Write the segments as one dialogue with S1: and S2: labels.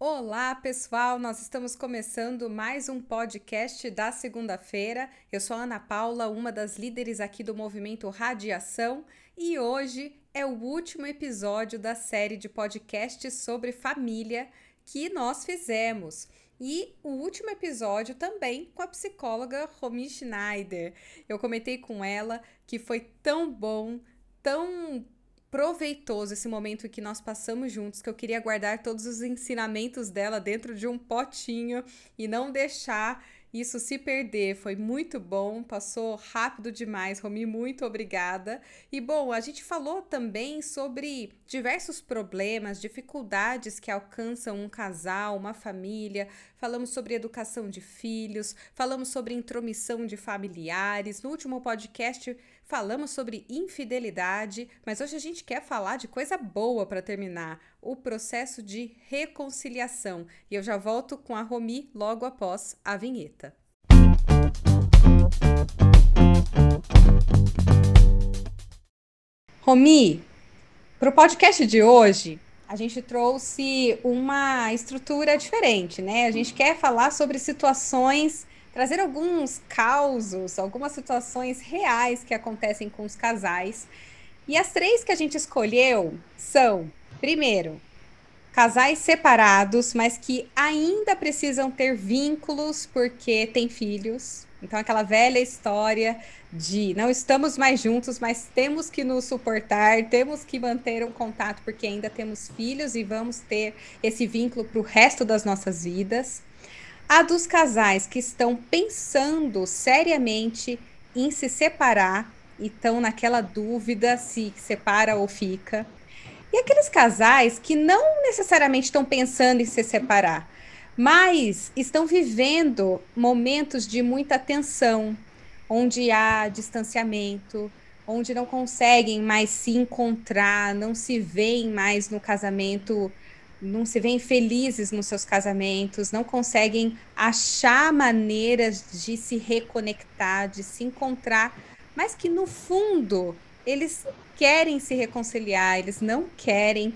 S1: Olá, pessoal! Nós estamos começando mais um podcast da segunda-feira. Eu sou a Ana Paula, uma das líderes aqui do movimento Radiação, e hoje é o último episódio da série de podcasts sobre família que nós fizemos. E o último episódio também com a psicóloga Romy Schneider. Eu comentei com ela que foi tão bom, tão proveitoso esse momento que nós passamos juntos, que eu queria guardar todos os ensinamentos dela dentro de um potinho e não deixar isso se perder. Foi muito bom, passou rápido demais. Romi, muito obrigada. E bom, a gente falou também sobre diversos problemas, dificuldades que alcançam um casal, uma família. Falamos sobre educação de filhos, falamos sobre intromissão de familiares. No último podcast falamos sobre infidelidade, mas hoje a gente quer falar de coisa boa para terminar, o processo de reconciliação. E eu já volto com a Romi logo após a vinheta. Romi, para o podcast de hoje, a gente trouxe uma estrutura diferente, né? A gente quer falar sobre situações trazer alguns causos, algumas situações reais que acontecem com os casais. E as três que a gente escolheu são, primeiro, casais separados, mas que ainda precisam ter vínculos porque têm filhos. Então, aquela velha história de não estamos mais juntos, mas temos que nos suportar, temos que manter um contato porque ainda temos filhos e vamos ter esse vínculo para o resto das nossas vidas a dos casais que estão pensando seriamente em se separar e estão naquela dúvida se separa ou fica. E aqueles casais que não necessariamente estão pensando em se separar, mas estão vivendo momentos de muita tensão, onde há distanciamento, onde não conseguem mais se encontrar, não se veem mais no casamento não se veem felizes nos seus casamentos, não conseguem achar maneiras de se reconectar, de se encontrar, mas que no fundo eles querem se reconciliar, eles não querem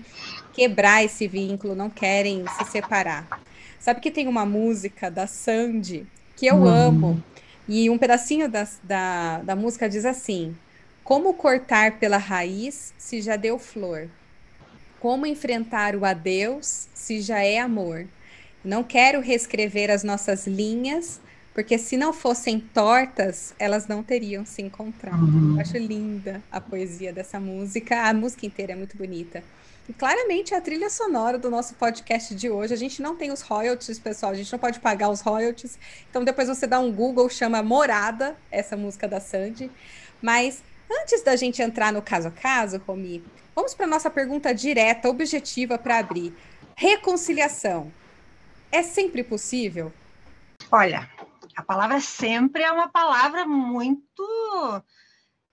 S1: quebrar esse vínculo, não querem se separar. Sabe que tem uma música da Sandy que eu hum. amo, e um pedacinho da, da, da música diz assim: Como cortar pela raiz se já deu flor? Como enfrentar o adeus se já é amor? Não quero reescrever as nossas linhas, porque se não fossem tortas, elas não teriam se encontrado. Uhum. Eu acho linda a poesia dessa música. A música inteira é muito bonita. E claramente a trilha sonora do nosso podcast de hoje. A gente não tem os royalties, pessoal. A gente não pode pagar os royalties. Então depois você dá um Google, chama Morada, essa música da Sandy. Mas antes da gente entrar no caso a caso, Romi, Vamos para nossa pergunta direta, objetiva para abrir. Reconciliação é sempre possível?
S2: Olha, a palavra sempre é uma palavra muito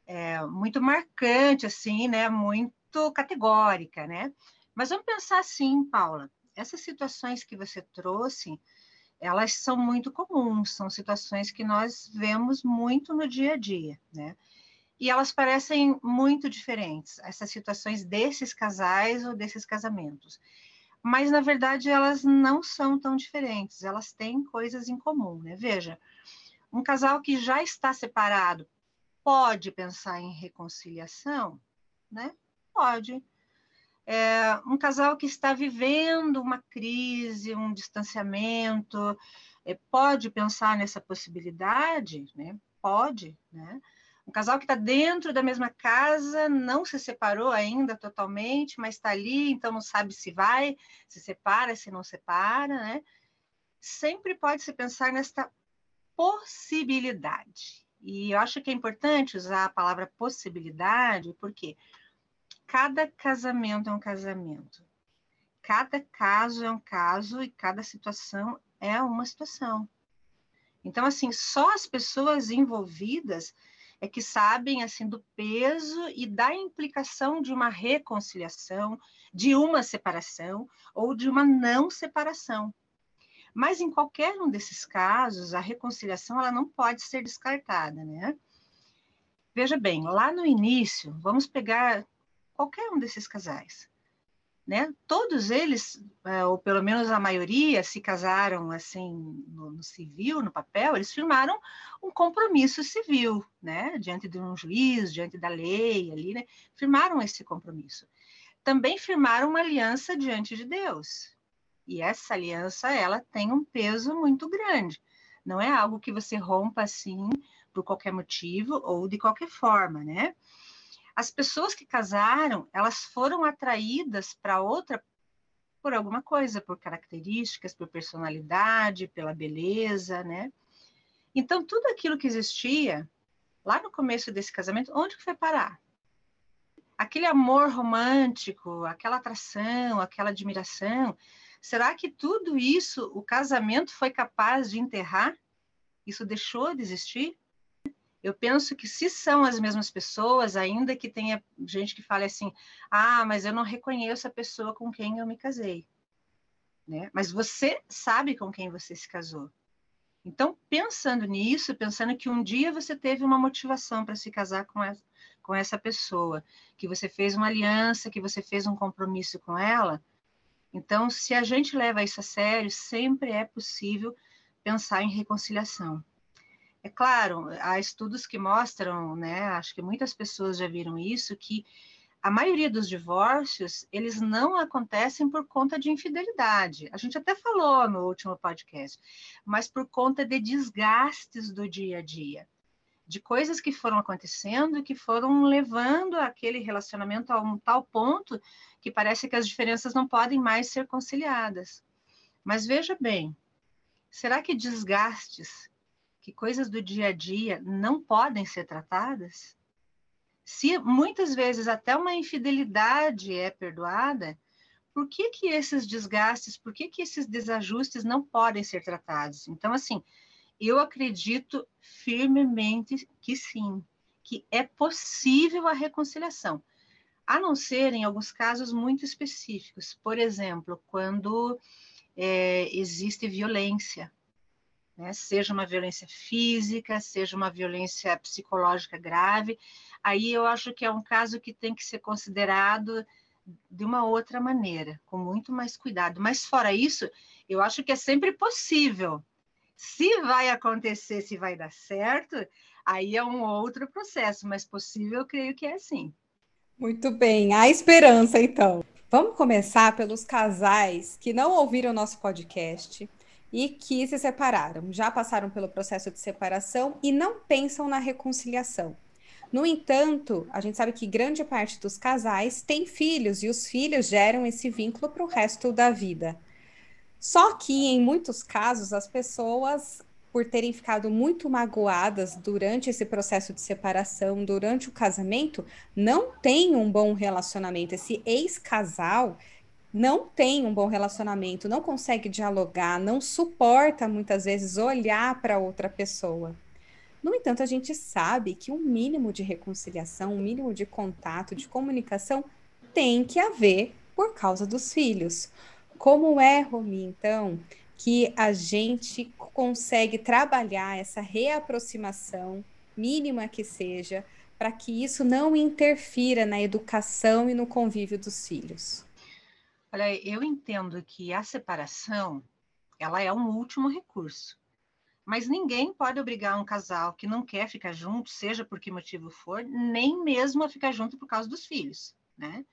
S2: é, muito marcante, assim, né? Muito categórica, né? Mas vamos pensar assim, Paula. Essas situações que você trouxe, elas são muito comuns, são situações que nós vemos muito no dia a dia, né? E elas parecem muito diferentes, essas situações desses casais ou desses casamentos. Mas, na verdade, elas não são tão diferentes, elas têm coisas em comum, né? Veja, um casal que já está separado pode pensar em reconciliação, né? Pode. É, um casal que está vivendo uma crise, um distanciamento, é, pode pensar nessa possibilidade, né? Pode, né? Um casal que está dentro da mesma casa, não se separou ainda totalmente, mas está ali, então não sabe se vai, se separa, se não separa, né? Sempre pode se pensar nesta possibilidade. E eu acho que é importante usar a palavra possibilidade, porque cada casamento é um casamento. Cada caso é um caso e cada situação é uma situação. Então, assim, só as pessoas envolvidas é que sabem assim do peso e da implicação de uma reconciliação, de uma separação ou de uma não separação. Mas em qualquer um desses casos, a reconciliação ela não pode ser descartada, né? Veja bem, lá no início, vamos pegar qualquer um desses casais. Né? Todos eles, é, ou pelo menos a maioria, se casaram assim no, no, civil, no papel, eles firmaram um compromisso civil, né? Diante de um juiz, diante da lei, ali, né? Firmaram esse compromisso. Também firmaram uma aliança diante de Deus. E essa aliança, ela tem um peso muito grande. Não é algo que você rompa assim por qualquer motivo ou de qualquer forma, né? As pessoas que casaram, elas foram atraídas para outra por alguma coisa, por características, por personalidade, pela beleza, né? Então, tudo aquilo que existia lá no começo desse casamento, onde que foi parar? Aquele amor romântico, aquela atração, aquela admiração, será que tudo isso o casamento foi capaz de enterrar? Isso deixou de existir? Eu penso que se são as mesmas pessoas, ainda que tenha gente que fale assim, ah, mas eu não reconheço a pessoa com quem eu me casei. Né? Mas você sabe com quem você se casou. Então, pensando nisso, pensando que um dia você teve uma motivação para se casar com essa, com essa pessoa, que você fez uma aliança, que você fez um compromisso com ela, então, se a gente leva isso a sério, sempre é possível pensar em reconciliação. É claro, há estudos que mostram, né, acho que muitas pessoas já viram isso, que a maioria dos divórcios, eles não acontecem por conta de infidelidade. A gente até falou no último podcast, mas por conta de desgastes do dia a dia, de coisas que foram acontecendo e que foram levando aquele relacionamento a um tal ponto que parece que as diferenças não podem mais ser conciliadas. Mas veja bem, será que desgastes que coisas do dia a dia não podem ser tratadas? Se muitas vezes até uma infidelidade é perdoada, por que que esses desgastes, por que que esses desajustes não podem ser tratados? Então, assim, eu acredito firmemente que sim, que é possível a reconciliação, a não ser em alguns casos muito específicos. Por exemplo, quando é, existe violência, né? seja uma violência física, seja uma violência psicológica grave, aí eu acho que é um caso que tem que ser considerado de uma outra maneira, com muito mais cuidado. Mas fora isso, eu acho que é sempre possível. Se vai acontecer, se vai dar certo, aí é um outro processo, mas possível, eu creio que é sim.
S1: Muito bem, há esperança então. Vamos começar pelos casais que não ouviram nosso podcast e que se separaram, já passaram pelo processo de separação e não pensam na reconciliação. No entanto, a gente sabe que grande parte dos casais tem filhos e os filhos geram esse vínculo para o resto da vida. Só que, em muitos casos, as pessoas, por terem ficado muito magoadas durante esse processo de separação, durante o casamento, não têm um bom relacionamento. Esse ex-casal não tem um bom relacionamento, não consegue dialogar, não suporta muitas vezes olhar para outra pessoa. No entanto, a gente sabe que um mínimo de reconciliação, um mínimo de contato, de comunicação tem que haver por causa dos filhos. Como é, Romi, então, que a gente consegue trabalhar essa reaproximação, mínima que seja, para que isso não interfira na educação e no convívio dos filhos?
S2: Olha, eu entendo que a separação, ela é um último recurso. Mas ninguém pode obrigar um casal que não quer ficar junto, seja por que motivo for, nem mesmo a ficar junto por causa dos filhos, né?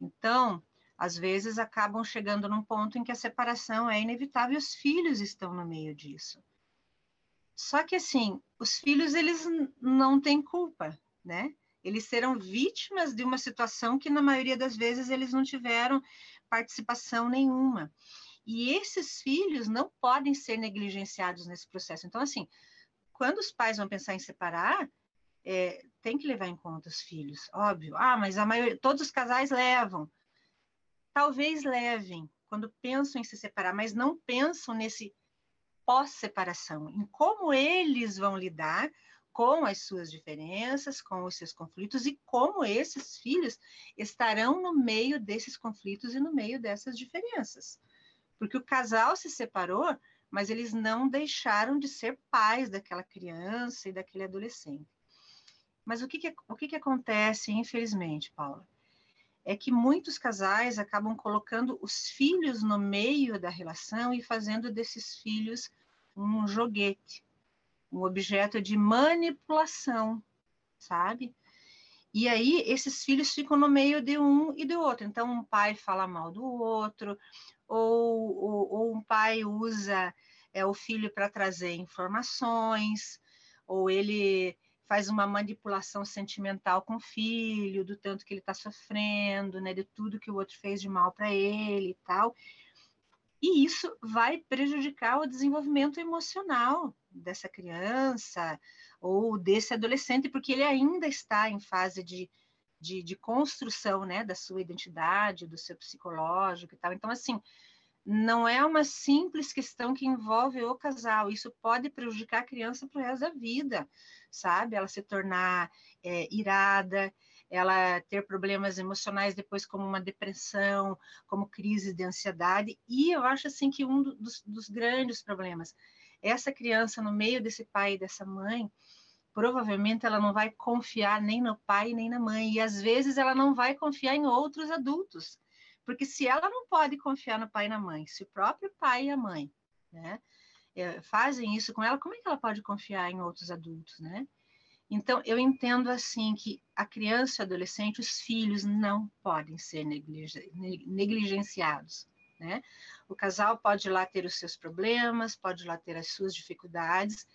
S2: Então, às vezes acabam chegando num ponto em que a separação é inevitável e os filhos estão no meio disso. Só que assim, os filhos eles não têm culpa, né? Eles serão vítimas de uma situação que na maioria das vezes eles não tiveram participação nenhuma. E esses filhos não podem ser negligenciados nesse processo. Então, assim, quando os pais vão pensar em separar, é, tem que levar em conta os filhos, óbvio. Ah, mas a maioria, todos os casais levam. Talvez levem quando pensam em se separar, mas não pensam nesse pós-separação, em como eles vão lidar com as suas diferenças, com os seus conflitos e como esses filhos estarão no meio desses conflitos e no meio dessas diferenças. Porque o casal se separou, mas eles não deixaram de ser pais daquela criança e daquele adolescente. Mas o que, que o que, que acontece, infelizmente, Paula? é que muitos casais acabam colocando os filhos no meio da relação e fazendo desses filhos um joguete, um objeto de manipulação, sabe? E aí esses filhos ficam no meio de um e do outro. Então um pai fala mal do outro, ou, ou, ou um pai usa é, o filho para trazer informações, ou ele faz uma manipulação sentimental com o filho, do tanto que ele está sofrendo, né, de tudo que o outro fez de mal para ele e tal. E isso vai prejudicar o desenvolvimento emocional dessa criança ou desse adolescente, porque ele ainda está em fase de, de, de construção né, da sua identidade, do seu psicológico e tal. Então, assim, não é uma simples questão que envolve o casal, isso pode prejudicar a criança para o resto da vida, sabe? Ela se tornar é, irada, ela ter problemas emocionais depois, como uma depressão, como crise de ansiedade, e eu acho assim que um dos, dos grandes problemas, essa criança no meio desse pai e dessa mãe, provavelmente ela não vai confiar nem no pai nem na mãe, e às vezes ela não vai confiar em outros adultos porque se ela não pode confiar no pai e na mãe, se o próprio pai e a mãe né, é, fazem isso com ela, como é que ela pode confiar em outros adultos, né? Então, eu entendo assim que a criança e o adolescente, os filhos, não podem ser negligenciados. Né? O casal pode lá ter os seus problemas, pode lá ter as suas dificuldades,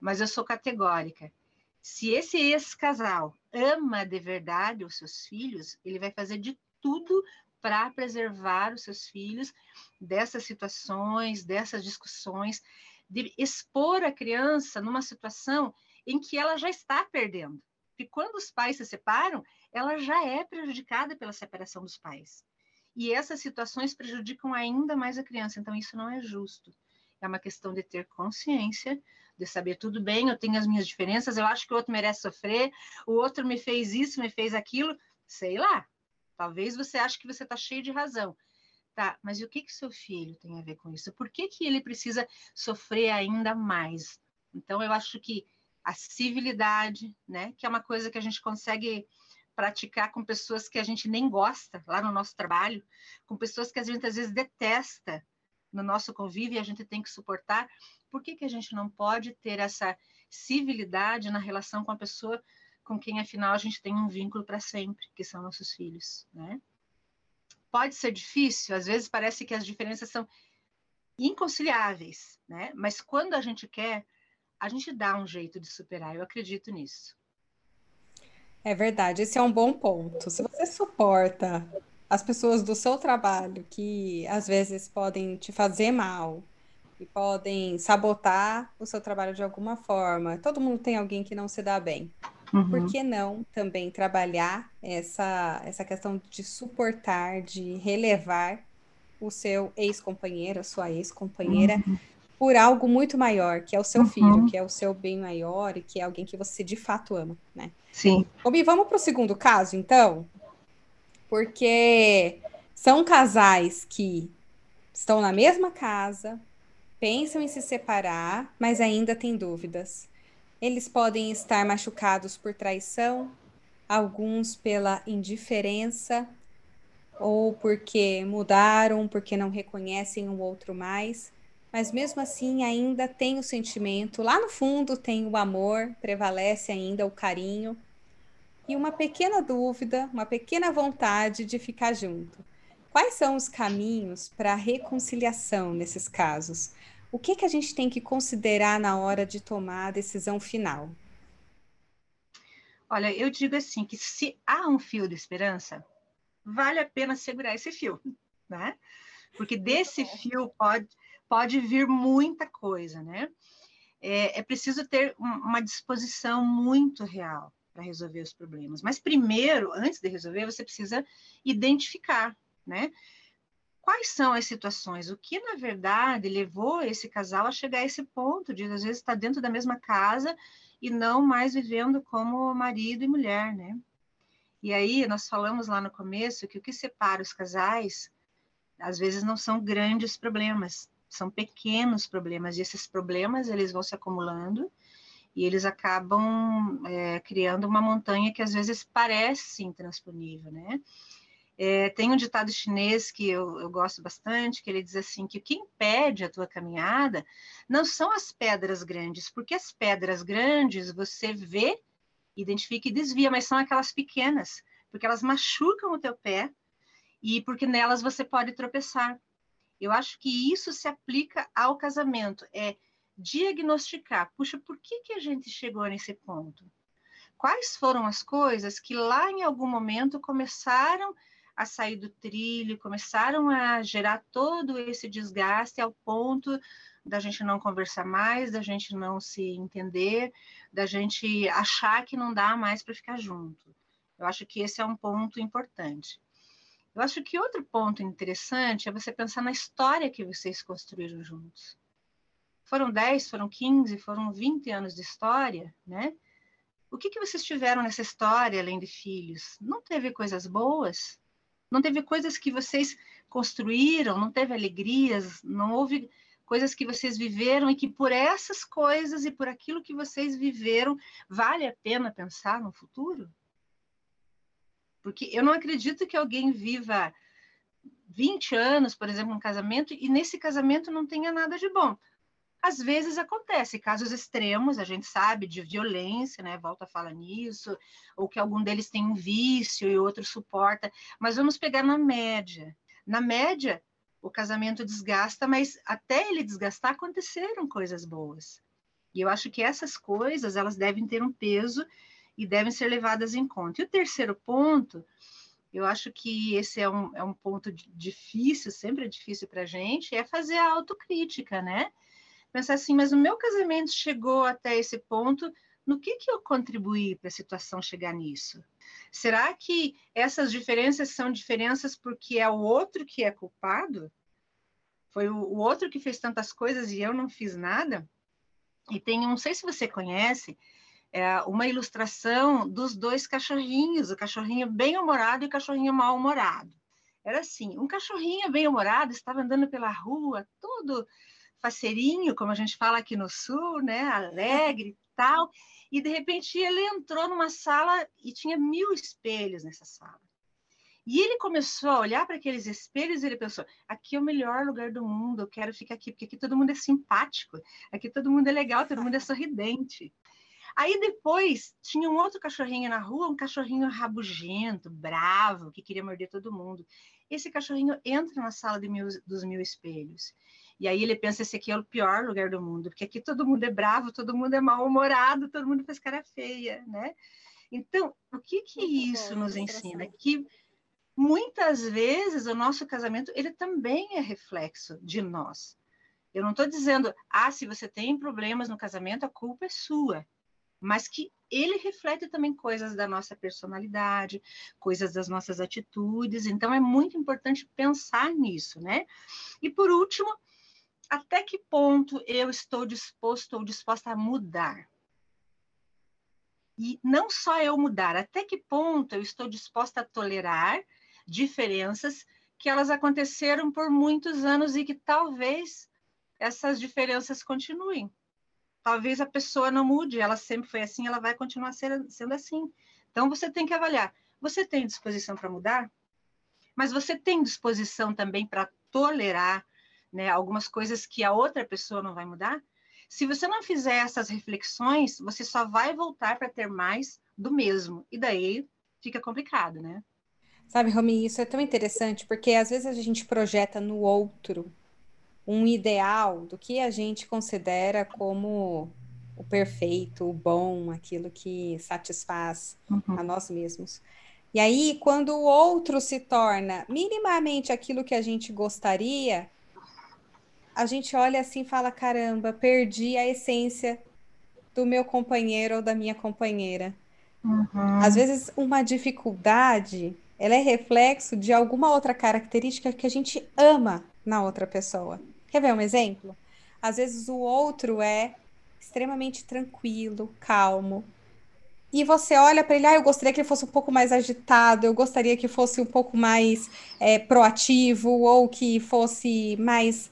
S2: mas eu sou categórica. Se esse ex-casal ama de verdade os seus filhos, ele vai fazer de tudo para preservar os seus filhos dessas situações, dessas discussões, de expor a criança numa situação em que ela já está perdendo. E quando os pais se separam, ela já é prejudicada pela separação dos pais. E essas situações prejudicam ainda mais a criança, então isso não é justo. É uma questão de ter consciência, de saber tudo bem, eu tenho as minhas diferenças, eu acho que o outro merece sofrer, o outro me fez isso, me fez aquilo, sei lá, Talvez você ache que você está cheio de razão. Tá, mas e o que que seu filho tem a ver com isso? Por que, que ele precisa sofrer ainda mais? Então, eu acho que a civilidade, né, que é uma coisa que a gente consegue praticar com pessoas que a gente nem gosta lá no nosso trabalho, com pessoas que a gente às vezes detesta no nosso convívio e a gente tem que suportar. Por que, que a gente não pode ter essa civilidade na relação com a pessoa com quem afinal a gente tem um vínculo para sempre, que são nossos filhos, né? Pode ser difícil, às vezes parece que as diferenças são inconciliáveis, né? Mas quando a gente quer, a gente dá um jeito de superar. Eu acredito nisso.
S1: É verdade, esse é um bom ponto. Se você suporta as pessoas do seu trabalho que às vezes podem te fazer mal e podem sabotar o seu trabalho de alguma forma, todo mundo tem alguém que não se dá bem. Uhum. Por que não também trabalhar essa, essa questão de suportar, de relevar o seu ex-companheiro, a sua ex-companheira, uhum. Por algo muito maior, que é o seu uhum. filho, que é o seu bem maior e que é alguém que você de fato ama, né?
S2: Sim.
S1: Obi, vamos para o segundo caso, então? Porque são casais que estão na mesma casa, pensam em se separar, mas ainda têm dúvidas. Eles podem estar machucados por traição, alguns pela indiferença, ou porque mudaram, porque não reconhecem o outro mais, mas mesmo assim ainda tem o sentimento, lá no fundo tem o amor, prevalece ainda o carinho e uma pequena dúvida, uma pequena vontade de ficar junto. Quais são os caminhos para a reconciliação nesses casos? o que, que a gente tem que considerar na hora de tomar a decisão final?
S2: Olha, eu digo assim que se há um fio de esperança, vale a pena segurar esse fio, né? Porque desse fio pode, pode vir muita coisa, né? É, é preciso ter uma disposição muito real para resolver os problemas. Mas primeiro, antes de resolver, você precisa identificar, né? quais são as situações, o que na verdade levou esse casal a chegar a esse ponto de às vezes estar dentro da mesma casa e não mais vivendo como marido e mulher, né? E aí nós falamos lá no começo que o que separa os casais às vezes não são grandes problemas, são pequenos problemas e esses problemas eles vão se acumulando e eles acabam é, criando uma montanha que às vezes parece intransponível, né? É, tem um ditado chinês que eu, eu, gosto bastante, que ele diz assim, que o que impede a tua caminhada não são as pedras grandes, porque as pedras grandes você vê, identifica e desvia, mas são aquelas pequenas, porque elas machucam o teu pé e porque nelas você pode tropeçar. Eu acho que isso se aplica ao casamento, é diagnosticar, puxa, por que, que a gente chegou nesse ponto? Quais foram as coisas que lá em algum momento começaram a sair do trilho, começaram a gerar todo esse desgaste ao ponto da gente não conversar mais, da gente não se entender, da gente achar que não dá mais para ficar junto. Eu acho que esse é um ponto importante. Eu acho que outro ponto interessante é você pensar na história que vocês construíram juntos. Foram 10, foram 15, foram 20 anos de história, né? O que, que vocês tiveram nessa história, além de filhos? Não teve coisas boas? Não teve coisas que vocês construíram, não teve alegrias, não houve coisas que vocês viveram e que por essas coisas e por aquilo que vocês viveram, vale a pena pensar no futuro? Porque eu não acredito que alguém viva 20 anos, por exemplo, um casamento, e nesse casamento não tenha nada de bom. Às vezes acontece, casos extremos, a gente sabe, de violência, né? Volta a falar nisso, ou que algum deles tem um vício e outro suporta, mas vamos pegar na média. Na média, o casamento desgasta, mas até ele desgastar aconteceram coisas boas. E eu acho que essas coisas, elas devem ter um peso e devem ser levadas em conta. E o terceiro ponto, eu acho que esse é um, é um ponto difícil, sempre é difícil para a gente, é fazer a autocrítica, né? pensar assim, mas o meu casamento chegou até esse ponto, no que, que eu contribuí para a situação chegar nisso? Será que essas diferenças são diferenças porque é o outro que é culpado? Foi o, outro que fez tantas coisas e eu não fiz nada? E tem, não sei se você conhece, é uma ilustração dos dois cachorrinhos, o cachorrinho bem-humorado e o cachorrinho mal-humorado. Era assim, um cachorrinho bem-humorado estava andando pela rua, todo faceirinho, como a gente fala aqui no sul, né? Alegre e tal. E de repente ele entrou numa sala e tinha mil espelhos nessa sala. E ele começou a olhar para aqueles espelhos e ele pensou: aqui é o melhor lugar do mundo, eu quero ficar aqui, porque aqui todo mundo é simpático, aqui todo mundo é legal, todo mundo é sorridente. Aí depois tinha um outro cachorrinho na rua, um cachorrinho rabugento, bravo, que queria morder todo mundo. Esse cachorrinho entra na sala mil, dos mil espelhos. E aí ele pensa, esse aqui é o pior lugar do mundo, porque aqui todo mundo é bravo, todo mundo é mal-humorado, todo mundo faz cara feia, né? Então, o que que isso nos ensina? Que muitas vezes o nosso casamento, ele também é reflexo de nós. Eu não estou dizendo, ah, se você tem problemas no casamento, a culpa é sua. Mas que ele reflete também coisas da nossa personalidade, coisas das nossas atitudes. Então, é muito importante pensar nisso, né? E por último, até que ponto eu estou disposto ou disposta a mudar? E não só eu mudar, até que ponto eu estou disposta a tolerar diferenças que elas aconteceram por muitos anos e que talvez essas diferenças continuem. Talvez a pessoa não mude, ela sempre foi assim, ela vai continuar sendo assim. Então você tem que avaliar: você tem disposição para mudar? Mas você tem disposição também para tolerar né, algumas coisas que a outra pessoa não vai mudar, se você não fizer essas reflexões, você só vai voltar para ter mais do mesmo. E daí fica complicado, né?
S1: Sabe, Romi, isso é tão interessante porque às vezes a gente projeta no outro um ideal do que a gente considera como o perfeito, o bom, aquilo que satisfaz uhum. a nós mesmos. E aí, quando o outro se torna minimamente aquilo que a gente gostaria, a gente olha assim e fala: caramba, perdi a essência do meu companheiro ou da minha companheira. Uhum. Às vezes, uma dificuldade ela é reflexo de alguma outra característica que a gente ama na outra pessoa. Quer ver um exemplo? Às vezes o outro é extremamente tranquilo, calmo. E você olha para ele, ah, eu gostaria que ele fosse um pouco mais agitado, eu gostaria que fosse um pouco mais é, proativo, ou que fosse mais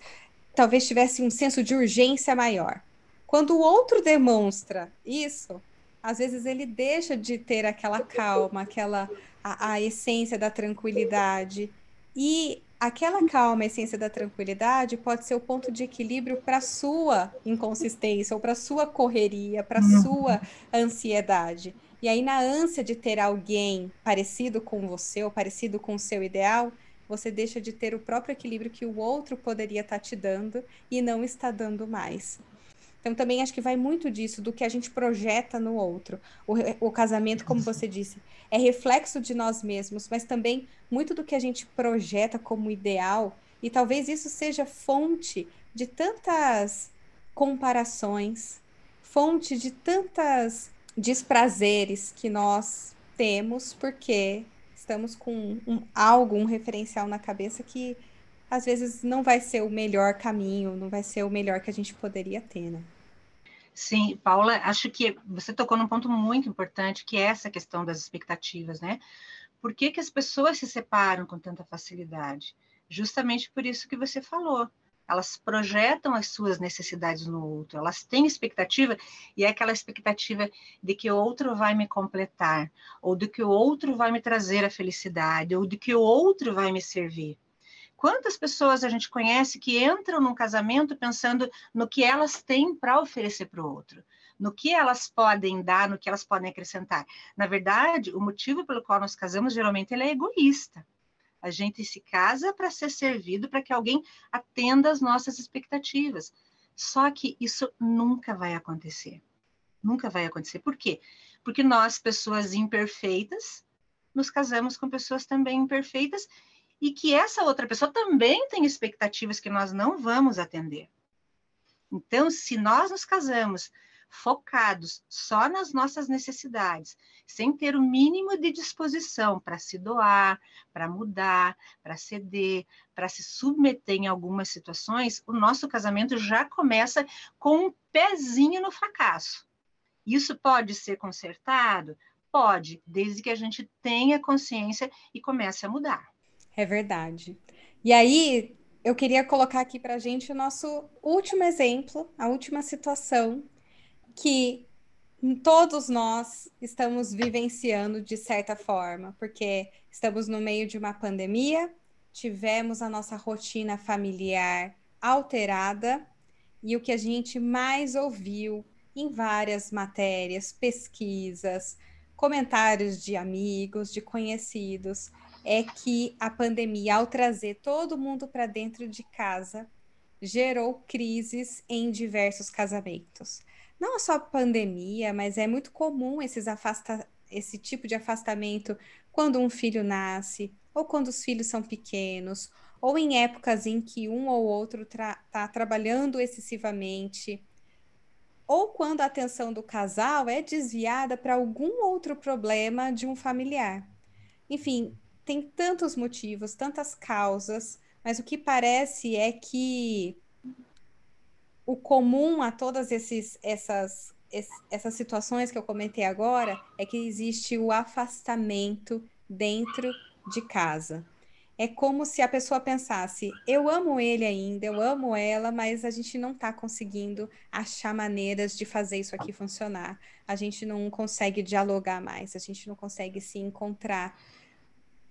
S1: talvez tivesse um senso de urgência maior. Quando o outro demonstra isso, às vezes ele deixa de ter aquela calma, aquela a, a essência da tranquilidade. E aquela calma, a essência da tranquilidade, pode ser o ponto de equilíbrio para sua inconsistência ou para sua correria, para uhum. sua ansiedade. E aí, na ânsia de ter alguém parecido com você ou parecido com o seu ideal, você deixa de ter o próprio equilíbrio que o outro poderia estar tá te dando e não está dando mais. Então, também acho que vai muito disso, do que a gente projeta no outro. O, o casamento, como você disse, é reflexo de nós mesmos, mas também muito do que a gente projeta como ideal, e talvez isso seja fonte de tantas comparações, fonte de tantas desprazeres que nós temos, porque estamos com um, algo, um referencial na cabeça que às vezes não vai ser o melhor caminho, não vai ser o melhor que a gente poderia ter, né?
S2: Sim, Paula, acho que você tocou num ponto muito importante, que é essa questão das expectativas, né? Por que, que as pessoas se separam com tanta facilidade? Justamente por isso que você falou. Elas projetam as suas necessidades no outro, elas têm expectativa, e é aquela expectativa de que o outro vai me completar, ou de que o outro vai me trazer a felicidade, ou de que o outro vai me servir. Quantas pessoas a gente conhece que entram num casamento pensando no que elas têm para oferecer para o outro, no que elas podem dar, no que elas podem acrescentar? Na verdade, o motivo pelo qual nós casamos geralmente ele é egoísta. A gente se casa para ser servido, para que alguém atenda às nossas expectativas. Só que isso nunca vai acontecer. Nunca vai acontecer. Por quê? Porque nós, pessoas imperfeitas, nos casamos com pessoas também imperfeitas e que essa outra pessoa também tem expectativas que nós não vamos atender. Então, se nós nos casamos focados só nas nossas necessidades, sem ter o mínimo de disposição para se doar, para mudar, para ceder, para se submeter em algumas situações, o nosso casamento já começa com um pezinho no fracasso. Isso pode ser consertado? Pode, desde que a gente tenha consciência e comece a mudar.
S1: É verdade. E aí, eu queria colocar aqui para a gente o nosso último exemplo, a última situação que todos nós estamos vivenciando de certa forma, porque estamos no meio de uma pandemia, tivemos a nossa rotina familiar alterada e o que a gente mais ouviu em várias matérias, pesquisas, comentários de amigos, de conhecidos, é que a pandemia, ao trazer todo mundo para dentro de casa, gerou crises em diversos casamentos. Não só pandemia, mas é muito comum esses afasta esse tipo de afastamento quando um filho nasce, ou quando os filhos são pequenos, ou em épocas em que um ou outro está tra trabalhando excessivamente, ou quando a atenção do casal é desviada para algum outro problema de um familiar. Enfim, tem tantos motivos, tantas causas, mas o que parece é que o comum a todas esses, essas, essas situações que eu comentei agora é que existe o afastamento dentro de casa. É como se a pessoa pensasse: eu amo ele ainda, eu amo ela, mas a gente não está conseguindo achar maneiras de fazer isso aqui funcionar. A gente não consegue dialogar mais, a gente não consegue se encontrar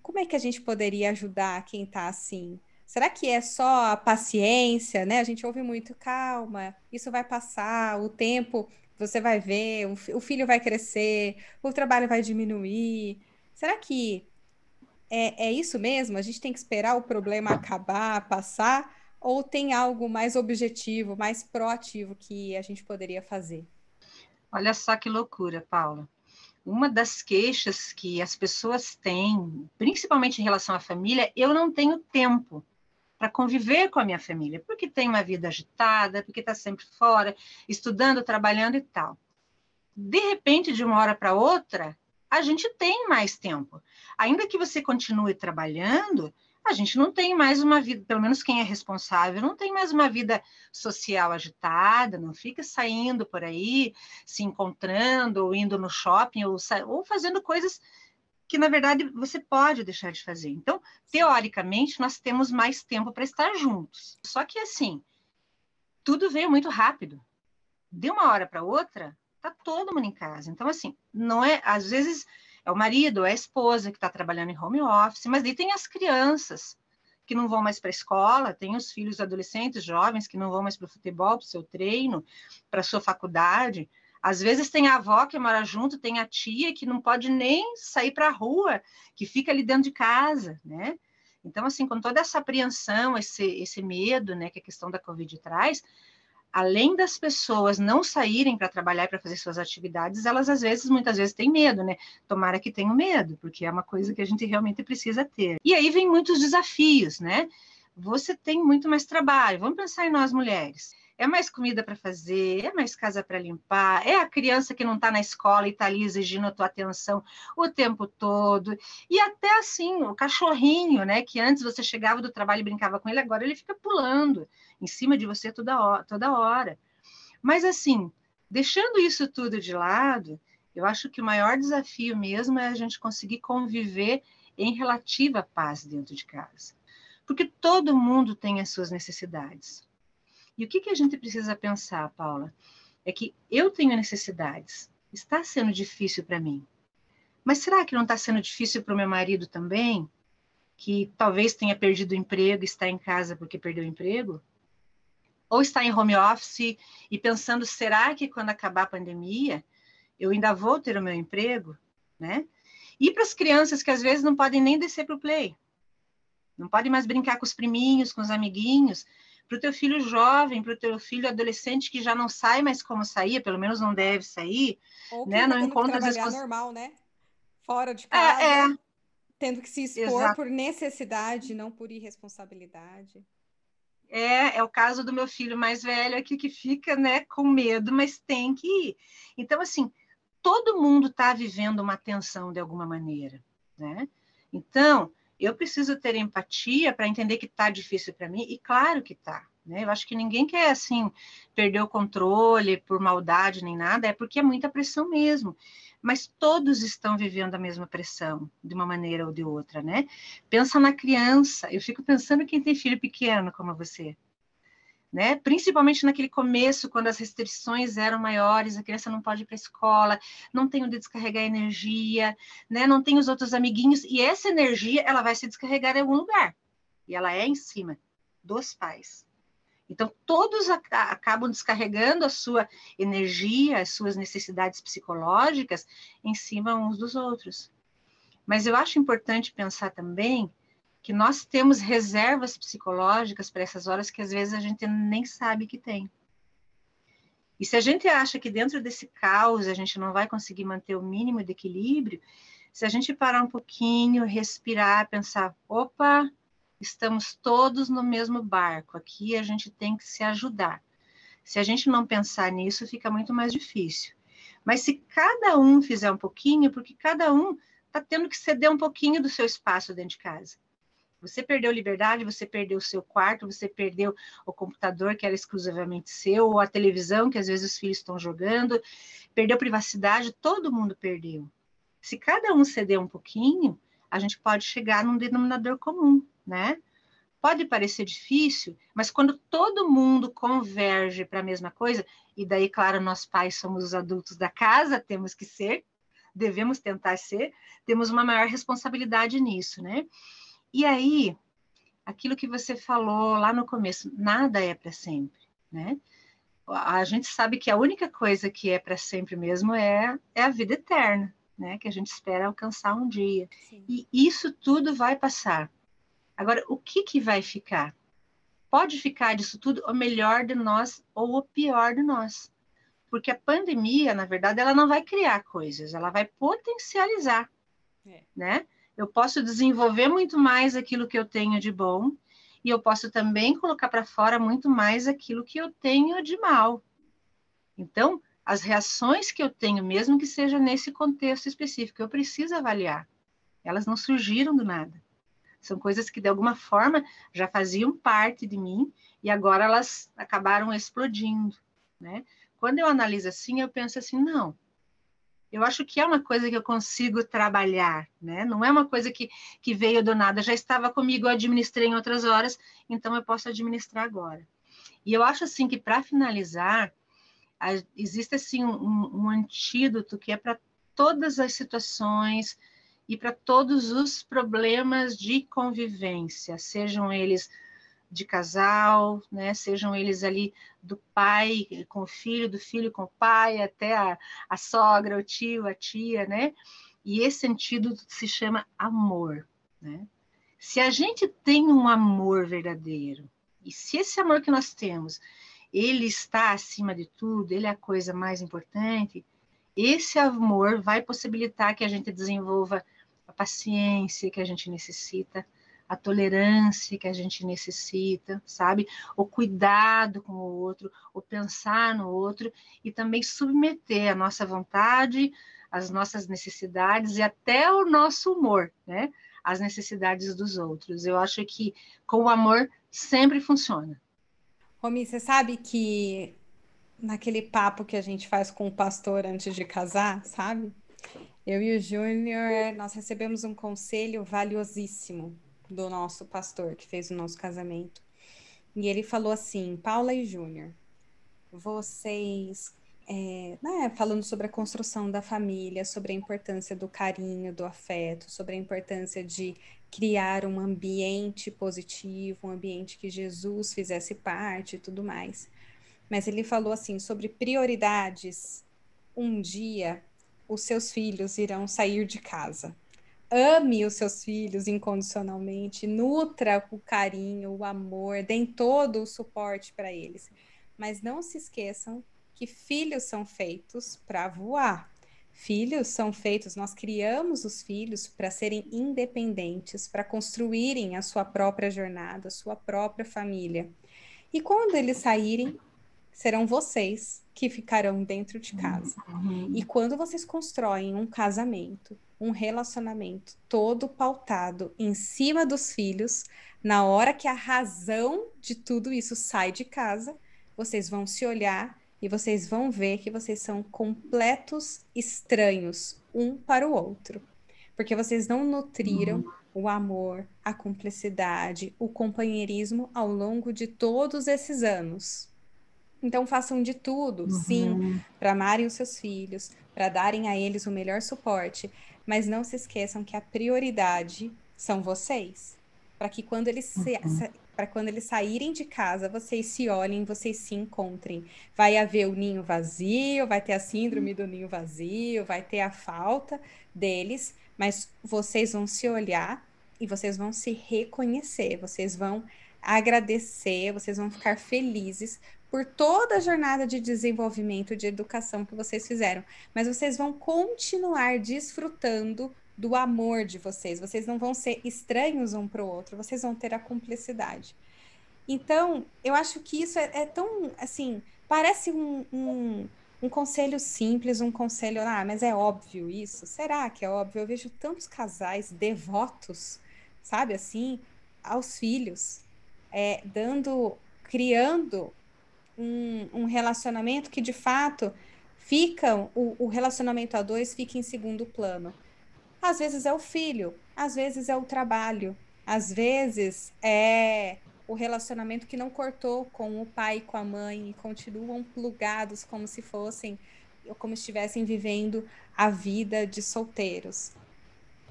S1: como é que a gente poderia ajudar quem está assim? Será que é só a paciência, né? A gente ouve muito, calma, isso vai passar, o tempo você vai ver, o filho vai crescer, o trabalho vai diminuir. Será que é, é isso mesmo? A gente tem que esperar o problema acabar, passar? Ou tem algo mais objetivo, mais proativo que a gente poderia fazer?
S2: Olha só que loucura, Paula uma das queixas que as pessoas têm, principalmente em relação à família, eu não tenho tempo para conviver com a minha família, porque tem uma vida agitada, porque está sempre fora, estudando, trabalhando e tal. De repente, de uma hora para outra, a gente tem mais tempo. Ainda que você continue trabalhando, a gente não tem mais uma vida, pelo menos quem é responsável, não tem mais uma vida social agitada, não fica saindo por aí, se encontrando, ou indo no shopping, ou, ou fazendo coisas que, na verdade, você pode deixar de fazer. Então, teoricamente, nós temos mais tempo para estar juntos. Só que, assim, tudo veio muito rápido. De uma hora para outra, tá todo mundo em casa. Então, assim, não é, às vezes é o marido, é a esposa que está trabalhando em home office, mas daí tem as crianças que não vão mais para a escola, tem os filhos adolescentes, jovens que não vão mais para o futebol, para o seu treino, para a sua faculdade. Às vezes tem a avó que mora junto, tem a tia que não pode nem sair para a rua, que fica ali dentro de casa, né? Então, assim, com toda essa apreensão, esse, esse medo, né, que a questão da Covid traz, além das pessoas não saírem para trabalhar e para fazer suas atividades, elas às vezes, muitas vezes, têm medo, né? Tomara que tenham medo, porque é uma coisa que a gente realmente precisa ter. E aí vem muitos desafios, né? Você tem muito mais trabalho. Vamos pensar em nós mulheres é mais comida para fazer, é mais casa para limpar, é a criança que não está na escola e está ali exigindo a tua atenção o tempo todo. E até assim, o cachorrinho, né? Que antes você chegava do trabalho e brincava com ele, agora ele fica pulando em cima de você toda hora. Toda hora. Mas assim, deixando isso tudo de lado, eu acho que o maior desafio mesmo é a gente conseguir conviver em relativa paz dentro de casa. Porque todo mundo tem as suas necessidades. E o que, que a gente precisa pensar, Paula? É que eu tenho necessidades. Está sendo difícil para mim. Mas será que não está sendo difícil para o meu marido também? Que talvez tenha perdido o emprego e está em casa porque perdeu o emprego? Ou está em home office e pensando, será que quando acabar a pandemia eu ainda vou ter o meu emprego? Né? E para as crianças que às vezes não podem nem descer para o play, não podem mais brincar com os priminhos, com os amiguinhos, para o teu filho jovem, para o teu filho adolescente que já não sai mais como saía, pelo menos não deve sair,
S1: Ou
S2: né? Não
S1: encontra as respons... normal, né? Fora de casa, é, é. tendo que se expor Exato. por necessidade, não por irresponsabilidade.
S2: É, é o caso do meu filho mais velho aqui que fica, né, com medo, mas tem que ir. Então, assim, todo mundo está vivendo uma tensão de alguma maneira, né? Então, eu preciso ter empatia para entender que está difícil para mim, e claro que está. Né? Eu acho que ninguém quer, assim, perder o controle por maldade nem nada, é porque é muita pressão mesmo. Mas todos estão vivendo a mesma pressão, de uma maneira ou de outra, né? Pensa na criança, eu fico pensando quem tem filho pequeno como você né? Principalmente naquele começo, quando as restrições eram maiores, a criança não pode ir para a escola, não tem onde descarregar energia, né? Não tem os outros amiguinhos e essa energia ela vai se descarregar em algum lugar e ela é em cima dos pais. Então todos acabam descarregando a sua energia, as suas necessidades psicológicas em cima uns dos outros. Mas eu acho importante pensar também que nós temos reservas psicológicas para essas horas que às vezes a gente nem sabe que tem. E se a gente acha que dentro desse caos a gente não vai conseguir manter o mínimo de equilíbrio, se a gente parar um pouquinho, respirar, pensar, opa, estamos todos no mesmo barco, aqui a gente tem que se ajudar. Se a gente não pensar nisso, fica muito mais difícil. Mas se cada um fizer um pouquinho, porque cada um está tendo que ceder um pouquinho do seu espaço dentro de casa. Você perdeu liberdade, você perdeu o seu quarto, você perdeu o computador que era exclusivamente seu, ou a televisão que às vezes os filhos estão jogando, perdeu privacidade, todo mundo perdeu. Se cada um ceder um pouquinho, a gente pode chegar num denominador comum, né? Pode parecer difícil, mas quando todo mundo converge para a mesma coisa, e daí, claro, nós pais somos os adultos da casa, temos que ser, devemos tentar ser, temos uma maior responsabilidade nisso, né? E aí, aquilo que você falou lá no começo, nada é para sempre, né? A gente sabe que a única coisa que é para sempre mesmo é, é a vida eterna, né? Que a gente espera alcançar um dia. Sim. E isso tudo vai passar. Agora, o que, que vai ficar? Pode ficar disso tudo o melhor de nós ou o pior de nós. Porque a pandemia, na verdade, ela não vai criar coisas, ela vai potencializar, é. né? eu posso desenvolver muito mais aquilo que eu tenho de bom e eu posso também colocar para fora muito mais aquilo que eu tenho de mal. Então, as reações que eu tenho, mesmo que seja nesse contexto específico, eu preciso avaliar. Elas não surgiram do nada. São coisas que, de alguma forma, já faziam parte de mim e agora elas acabaram explodindo. Né? Quando eu analiso assim, eu penso assim: não, eu acho que é uma coisa que eu consigo trabalhar, né? Não é uma coisa que, que veio do nada, já estava comigo, eu administrei em outras horas, então eu posso administrar agora. E eu acho assim que para finalizar, existe assim um, um, antídoto que é para todas as situações e para todos os problemas de convivência, sejam eles de casal, né? Sejam eles ali do pai com o filho, do filho com o pai, até a, a sogra, o tio, a tia, né? E esse sentido se chama amor, né? Se a gente tem um amor verdadeiro, e se esse amor que nós temos, ele está acima de tudo, ele é a coisa mais importante, esse amor vai possibilitar que a gente desenvolva paciência que a gente necessita, a tolerância que a gente necessita, sabe? O cuidado com o outro, o pensar no outro e também submeter a nossa vontade, as nossas necessidades e até o nosso humor, né? As necessidades dos outros. Eu acho que com o amor sempre funciona.
S1: Romi, você sabe que naquele papo que a gente faz com o pastor antes de casar, sabe? Eu e o Júnior, nós recebemos um conselho valiosíssimo do nosso pastor que fez o nosso casamento. E ele falou assim: Paula e Júnior, vocês, é, né, falando sobre a construção da família, sobre a importância do carinho, do afeto, sobre a importância de criar um ambiente positivo, um ambiente que Jesus fizesse parte e tudo mais. Mas ele falou assim sobre prioridades. Um dia os seus filhos irão sair de casa ame os seus filhos incondicionalmente, nutra o carinho, o amor, deem todo o suporte para eles. Mas não se esqueçam que filhos são feitos para voar. Filhos são feitos, nós criamos os filhos para serem independentes, para construírem a sua própria jornada, a sua própria família. E quando eles saírem, serão vocês que ficarão dentro de casa. Uhum. E quando vocês constroem um casamento, um relacionamento todo pautado em cima dos filhos, na hora que a razão de tudo isso sai de casa, vocês vão se olhar e vocês vão ver que vocês são completos estranhos um para o outro. Porque vocês não nutriram uhum. o amor, a cumplicidade, o companheirismo ao longo de todos esses anos. Então façam de tudo, uhum. sim, para amarem os seus filhos, para darem a eles o melhor suporte, mas não se esqueçam que a prioridade são vocês. Para que quando eles uhum. para quando eles saírem de casa, vocês se olhem, vocês se encontrem. Vai haver o ninho vazio, vai ter a síndrome do ninho vazio, vai ter a falta deles, mas vocês vão se olhar e vocês vão se reconhecer, vocês vão agradecer, vocês vão ficar felizes por toda a jornada de desenvolvimento de educação que vocês fizeram, mas vocês vão continuar desfrutando do amor de vocês. Vocês não vão ser estranhos um para o outro, vocês vão ter a cumplicidade. Então, eu acho que isso é, é tão assim, parece um, um, um, conselho simples, um conselho, ah, mas é óbvio isso? Será que é óbvio? Eu vejo tantos casais devotos, sabe assim, aos filhos, é, dando, criando um, um relacionamento que de fato fica, o, o relacionamento a dois fica em segundo plano. Às vezes é o filho, às vezes é o trabalho, às vezes é o relacionamento que não cortou com o pai e com a mãe e continuam plugados como se fossem como estivessem vivendo a vida de solteiros.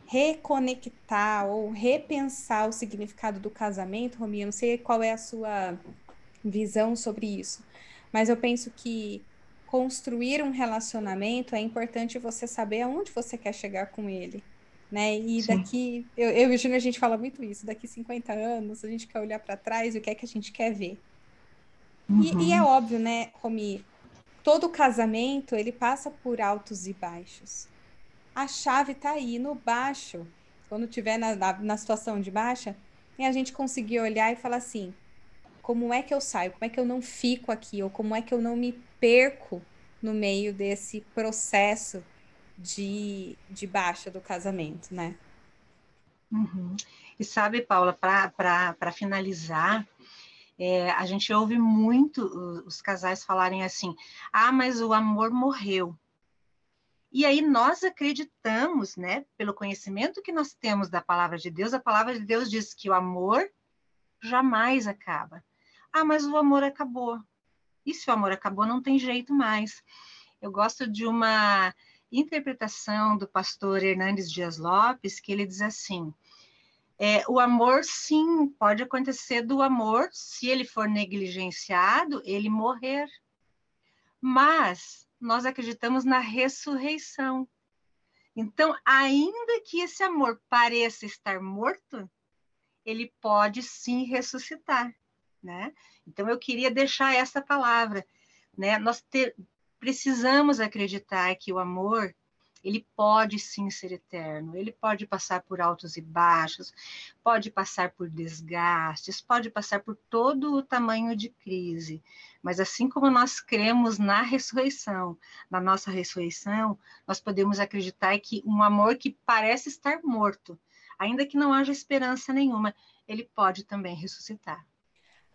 S1: Reconectar ou repensar o significado do casamento, Rominha, eu não sei qual é a sua visão sobre isso. Mas eu penso que construir um relacionamento é importante você saber aonde você quer chegar com ele. Né? E Sim. daqui, eu, eu e o Júnior, a gente fala muito isso, daqui 50 anos, a gente quer olhar para trás e o que é que a gente quer ver. Uhum. E, e, é óbvio, né, Romi, todo casamento, ele passa por altos e baixos. A chave está aí no baixo. Quando tiver na, na, na situação de baixa, e a gente conseguir olhar e falar assim, como é que eu saio? Como é que eu não fico aqui? Ou como é que eu não me perco no meio desse processo de, de baixa do casamento, né?
S2: Uhum. E sabe, Paula, para finalizar, é, a gente ouve muito os casais falarem assim: ah, mas o amor morreu. E aí nós acreditamos, né, pelo conhecimento que nós temos da palavra de Deus, a palavra de Deus diz que o amor jamais acaba. Ah, mas o amor acabou. E se o amor acabou, não tem jeito mais. Eu gosto de uma interpretação do pastor Hernandes Dias Lopes, que ele diz assim: é, o amor, sim, pode acontecer do amor, se ele for negligenciado, ele morrer. Mas nós acreditamos na ressurreição. Então, ainda que esse amor pareça estar morto, ele pode sim ressuscitar, né? Então, eu queria deixar essa palavra, né? Nós ter, precisamos acreditar que o amor ele pode sim ser eterno, ele pode passar por altos e baixos, pode passar por desgastes, pode passar por todo o tamanho de crise. Mas assim como nós cremos na ressurreição, na nossa ressurreição, nós podemos acreditar que um amor que parece estar morto, ainda que não haja esperança nenhuma, ele pode também ressuscitar.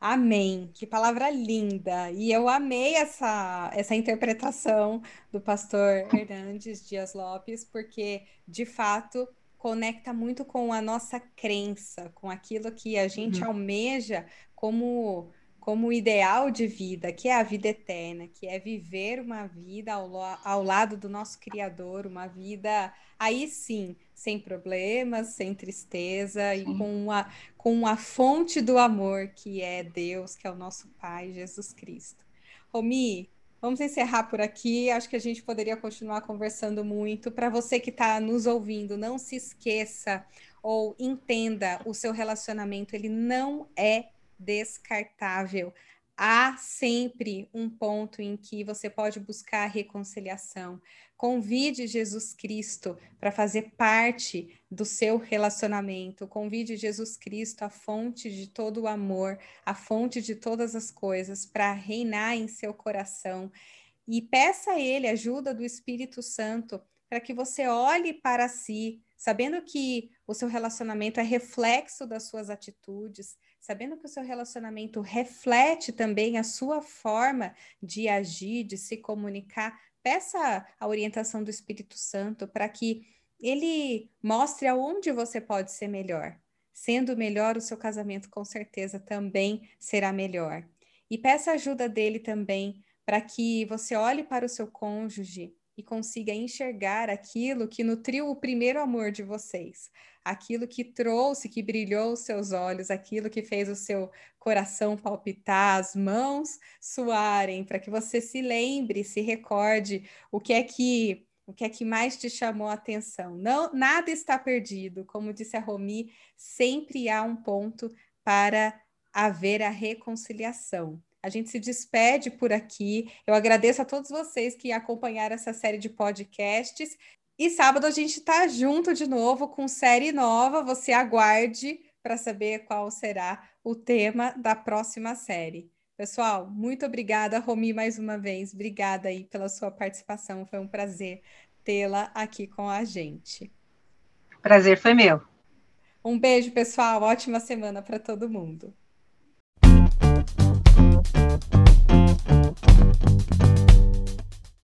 S1: Amém. Que palavra linda. E eu amei essa, essa interpretação do pastor Hernandes Dias Lopes, porque, de fato, conecta muito com a nossa crença, com aquilo que a gente uhum. almeja como como ideal de vida, que é a vida eterna, que é viver uma vida ao, ao lado do nosso Criador, uma vida aí sim, sem problemas, sem tristeza sim. e com a, com a fonte do amor que é Deus, que é o nosso Pai, Jesus Cristo. Romi, vamos encerrar por aqui. Acho que a gente poderia continuar conversando muito. Para você que está nos ouvindo, não se esqueça ou entenda o seu relacionamento, ele não é descartável. Há sempre um ponto em que você pode buscar reconciliação. Convide Jesus Cristo para fazer parte do seu relacionamento. Convide Jesus Cristo, a fonte de todo o amor, a fonte de todas as coisas, para reinar em seu coração. E peça a Ele ajuda do Espírito Santo para que você olhe para si, sabendo que o seu relacionamento é reflexo das suas atitudes, sabendo que o seu relacionamento reflete também a sua forma de agir, de se comunicar, peça a orientação do Espírito Santo para que ele mostre aonde você pode ser melhor. Sendo melhor, o seu casamento com certeza também será melhor. E peça ajuda dele também para que você olhe para o seu cônjuge e consiga enxergar aquilo que nutriu o primeiro amor de vocês, aquilo que trouxe, que brilhou os seus olhos, aquilo que fez o seu coração palpitar, as mãos suarem, para que você se lembre, se recorde o que é que o que é que mais te chamou a atenção. Não, nada está perdido, como disse a Romi, sempre há um ponto para haver a reconciliação. A gente se despede por aqui. Eu agradeço a todos vocês que acompanharam essa série de podcasts. E sábado a gente está junto de novo com série nova. Você aguarde para saber qual será o tema da próxima série. Pessoal, muito obrigada, Romi, mais uma vez. Obrigada aí pela sua participação. Foi um prazer tê-la aqui com a gente.
S2: Prazer foi meu.
S1: Um beijo, pessoal. Ótima semana para todo mundo. Thank you.